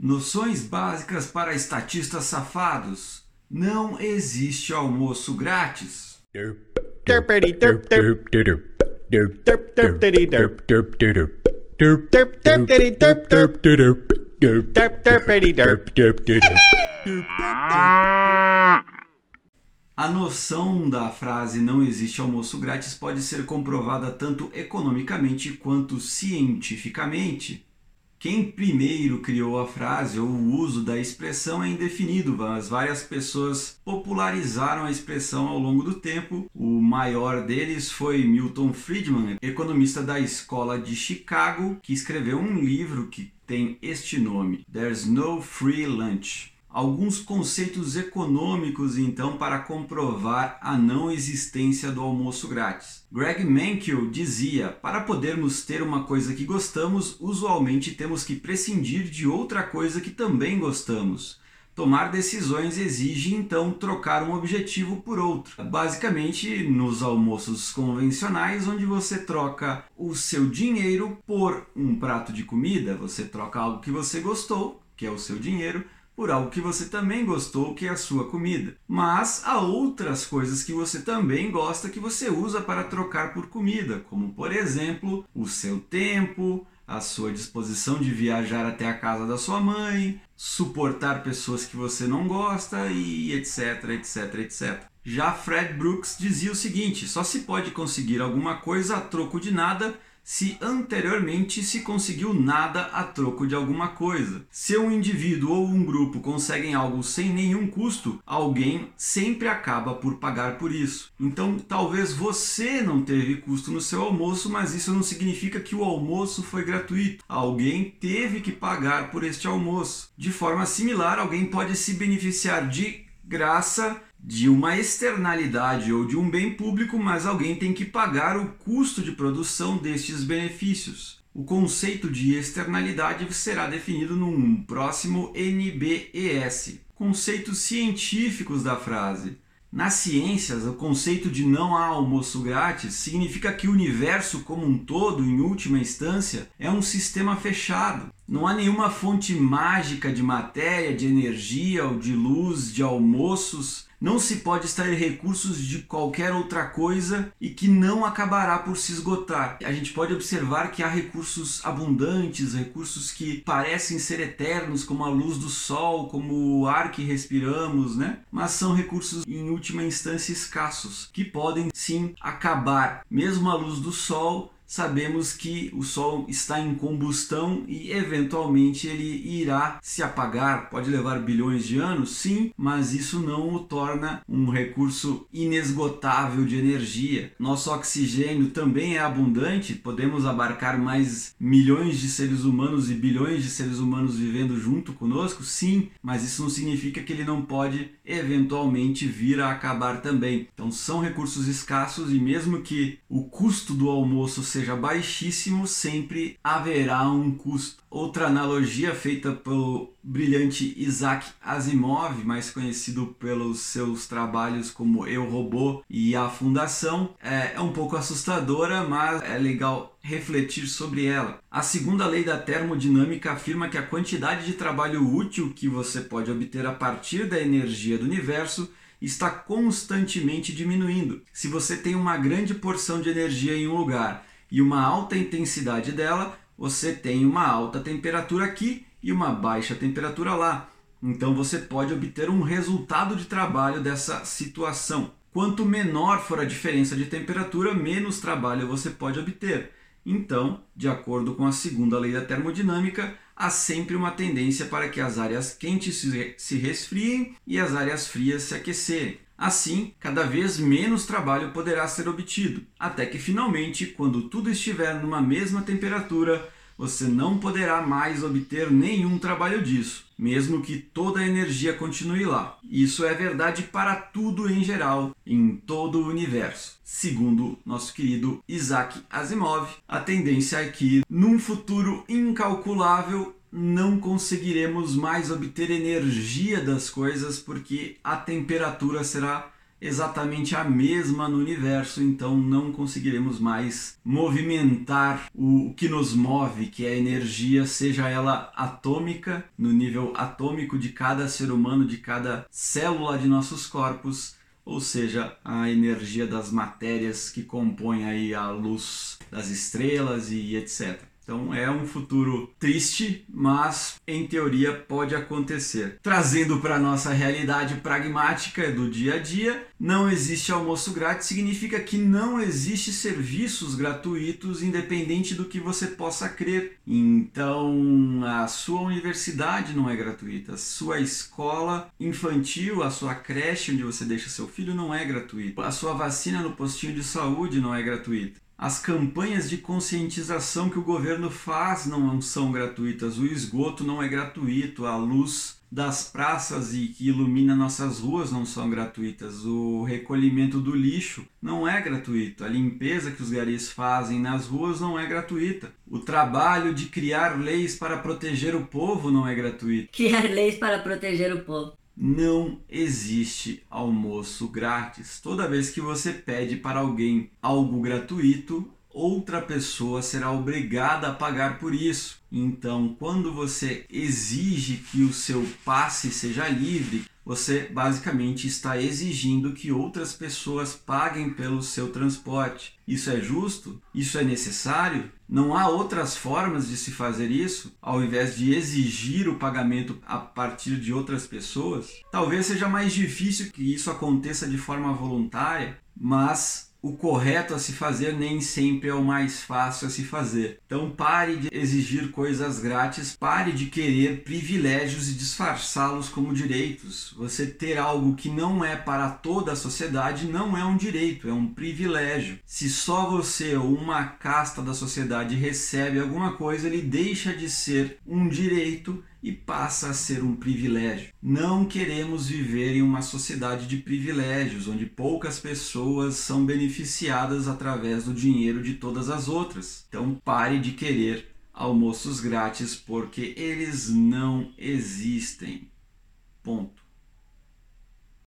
Noções básicas para estatistas safados. Não existe almoço grátis. A noção da frase não existe almoço grátis pode ser comprovada tanto economicamente quanto cientificamente. Quem primeiro criou a frase ou o uso da expressão é indefinido, mas várias pessoas popularizaram a expressão ao longo do tempo. O maior deles foi Milton Friedman, economista da escola de Chicago, que escreveu um livro que tem este nome: There's No Free Lunch alguns conceitos econômicos então para comprovar a não existência do almoço grátis. Greg Mankiw dizia: "Para podermos ter uma coisa que gostamos, usualmente temos que prescindir de outra coisa que também gostamos." Tomar decisões exige então trocar um objetivo por outro. Basicamente, nos almoços convencionais, onde você troca o seu dinheiro por um prato de comida, você troca algo que você gostou, que é o seu dinheiro, por algo que você também gostou, que é a sua comida. Mas há outras coisas que você também gosta que você usa para trocar por comida, como por exemplo, o seu tempo, a sua disposição de viajar até a casa da sua mãe, suportar pessoas que você não gosta e etc, etc, etc. Já Fred Brooks dizia o seguinte: só se pode conseguir alguma coisa a troco de nada se anteriormente se conseguiu nada a troco de alguma coisa. Se um indivíduo ou um grupo conseguem algo sem nenhum custo, alguém sempre acaba por pagar por isso. Então, talvez você não teve custo no seu almoço, mas isso não significa que o almoço foi gratuito. Alguém teve que pagar por este almoço. De forma similar, alguém pode se beneficiar de graça de uma externalidade ou de um bem público, mas alguém tem que pagar o custo de produção destes benefícios. O conceito de externalidade será definido num próximo NBES. Conceitos científicos da frase. Nas ciências, o conceito de não há almoço grátis significa que o universo como um todo, em última instância, é um sistema fechado. Não há nenhuma fonte mágica de matéria, de energia ou de luz, de almoços não se pode extrair recursos de qualquer outra coisa e que não acabará por se esgotar. A gente pode observar que há recursos abundantes, recursos que parecem ser eternos, como a luz do sol, como o ar que respiramos, né? Mas são recursos em última instância escassos, que podem sim acabar. Mesmo a luz do sol sabemos que o Sol está em combustão e eventualmente ele irá se apagar. Pode levar bilhões de anos, sim, mas isso não o torna um recurso inesgotável de energia. Nosso oxigênio também é abundante, podemos abarcar mais milhões de seres humanos e bilhões de seres humanos vivendo junto conosco, sim, mas isso não significa que ele não pode eventualmente vir a acabar também. Então são recursos escassos e mesmo que o custo do almoço seja seja baixíssimo, sempre haverá um custo. Outra analogia feita pelo brilhante Isaac Asimov, mais conhecido pelos seus trabalhos como Eu Robô e A Fundação, é, é um pouco assustadora, mas é legal refletir sobre ela. A segunda lei da termodinâmica afirma que a quantidade de trabalho útil que você pode obter a partir da energia do universo está constantemente diminuindo. Se você tem uma grande porção de energia em um lugar e uma alta intensidade dela, você tem uma alta temperatura aqui e uma baixa temperatura lá. Então você pode obter um resultado de trabalho dessa situação. Quanto menor for a diferença de temperatura, menos trabalho você pode obter. Então, de acordo com a segunda lei da termodinâmica, há sempre uma tendência para que as áreas quentes se resfriem e as áreas frias se aquecerem. Assim, cada vez menos trabalho poderá ser obtido, até que finalmente, quando tudo estiver numa mesma temperatura, você não poderá mais obter nenhum trabalho disso, mesmo que toda a energia continue lá. Isso é verdade para tudo em geral, em todo o universo. Segundo nosso querido Isaac Asimov, a tendência é que, num futuro incalculável, não conseguiremos mais obter energia das coisas porque a temperatura será exatamente a mesma no universo, então não conseguiremos mais movimentar o que nos move, que é a energia, seja ela atômica, no nível atômico de cada ser humano, de cada célula de nossos corpos, ou seja, a energia das matérias que compõem aí a luz das estrelas e etc. Então é um futuro triste, mas em teoria pode acontecer. Trazendo para a nossa realidade pragmática do dia a dia, não existe almoço grátis significa que não existe serviços gratuitos independente do que você possa crer. Então, a sua universidade não é gratuita, a sua escola infantil, a sua creche onde você deixa seu filho não é gratuita. A sua vacina no postinho de saúde não é gratuita. As campanhas de conscientização que o governo faz não são gratuitas, o esgoto não é gratuito, a luz das praças e que ilumina nossas ruas não são gratuitas, o recolhimento do lixo não é gratuito, a limpeza que os garis fazem nas ruas não é gratuita, o trabalho de criar leis para proteger o povo não é gratuito. Criar leis para proteger o povo não existe almoço grátis. Toda vez que você pede para alguém algo gratuito, outra pessoa será obrigada a pagar por isso. Então, quando você exige que o seu passe seja livre, você basicamente está exigindo que outras pessoas paguem pelo seu transporte. Isso é justo? Isso é necessário? Não há outras formas de se fazer isso, ao invés de exigir o pagamento a partir de outras pessoas? Talvez seja mais difícil que isso aconteça de forma voluntária, mas o correto a se fazer nem sempre é o mais fácil a se fazer. Então pare de exigir coisas grátis, pare de querer privilégios e disfarçá-los como direitos. Você ter algo que não é para toda a sociedade não é um direito, é um privilégio. Se só você ou uma casta da sociedade recebe alguma coisa, ele deixa de ser um direito e passa a ser um privilégio. Não queremos viver em uma sociedade de privilégios, onde poucas pessoas são beneficiadas através do dinheiro de todas as outras. Então pare de querer almoços grátis porque eles não existem. Ponto.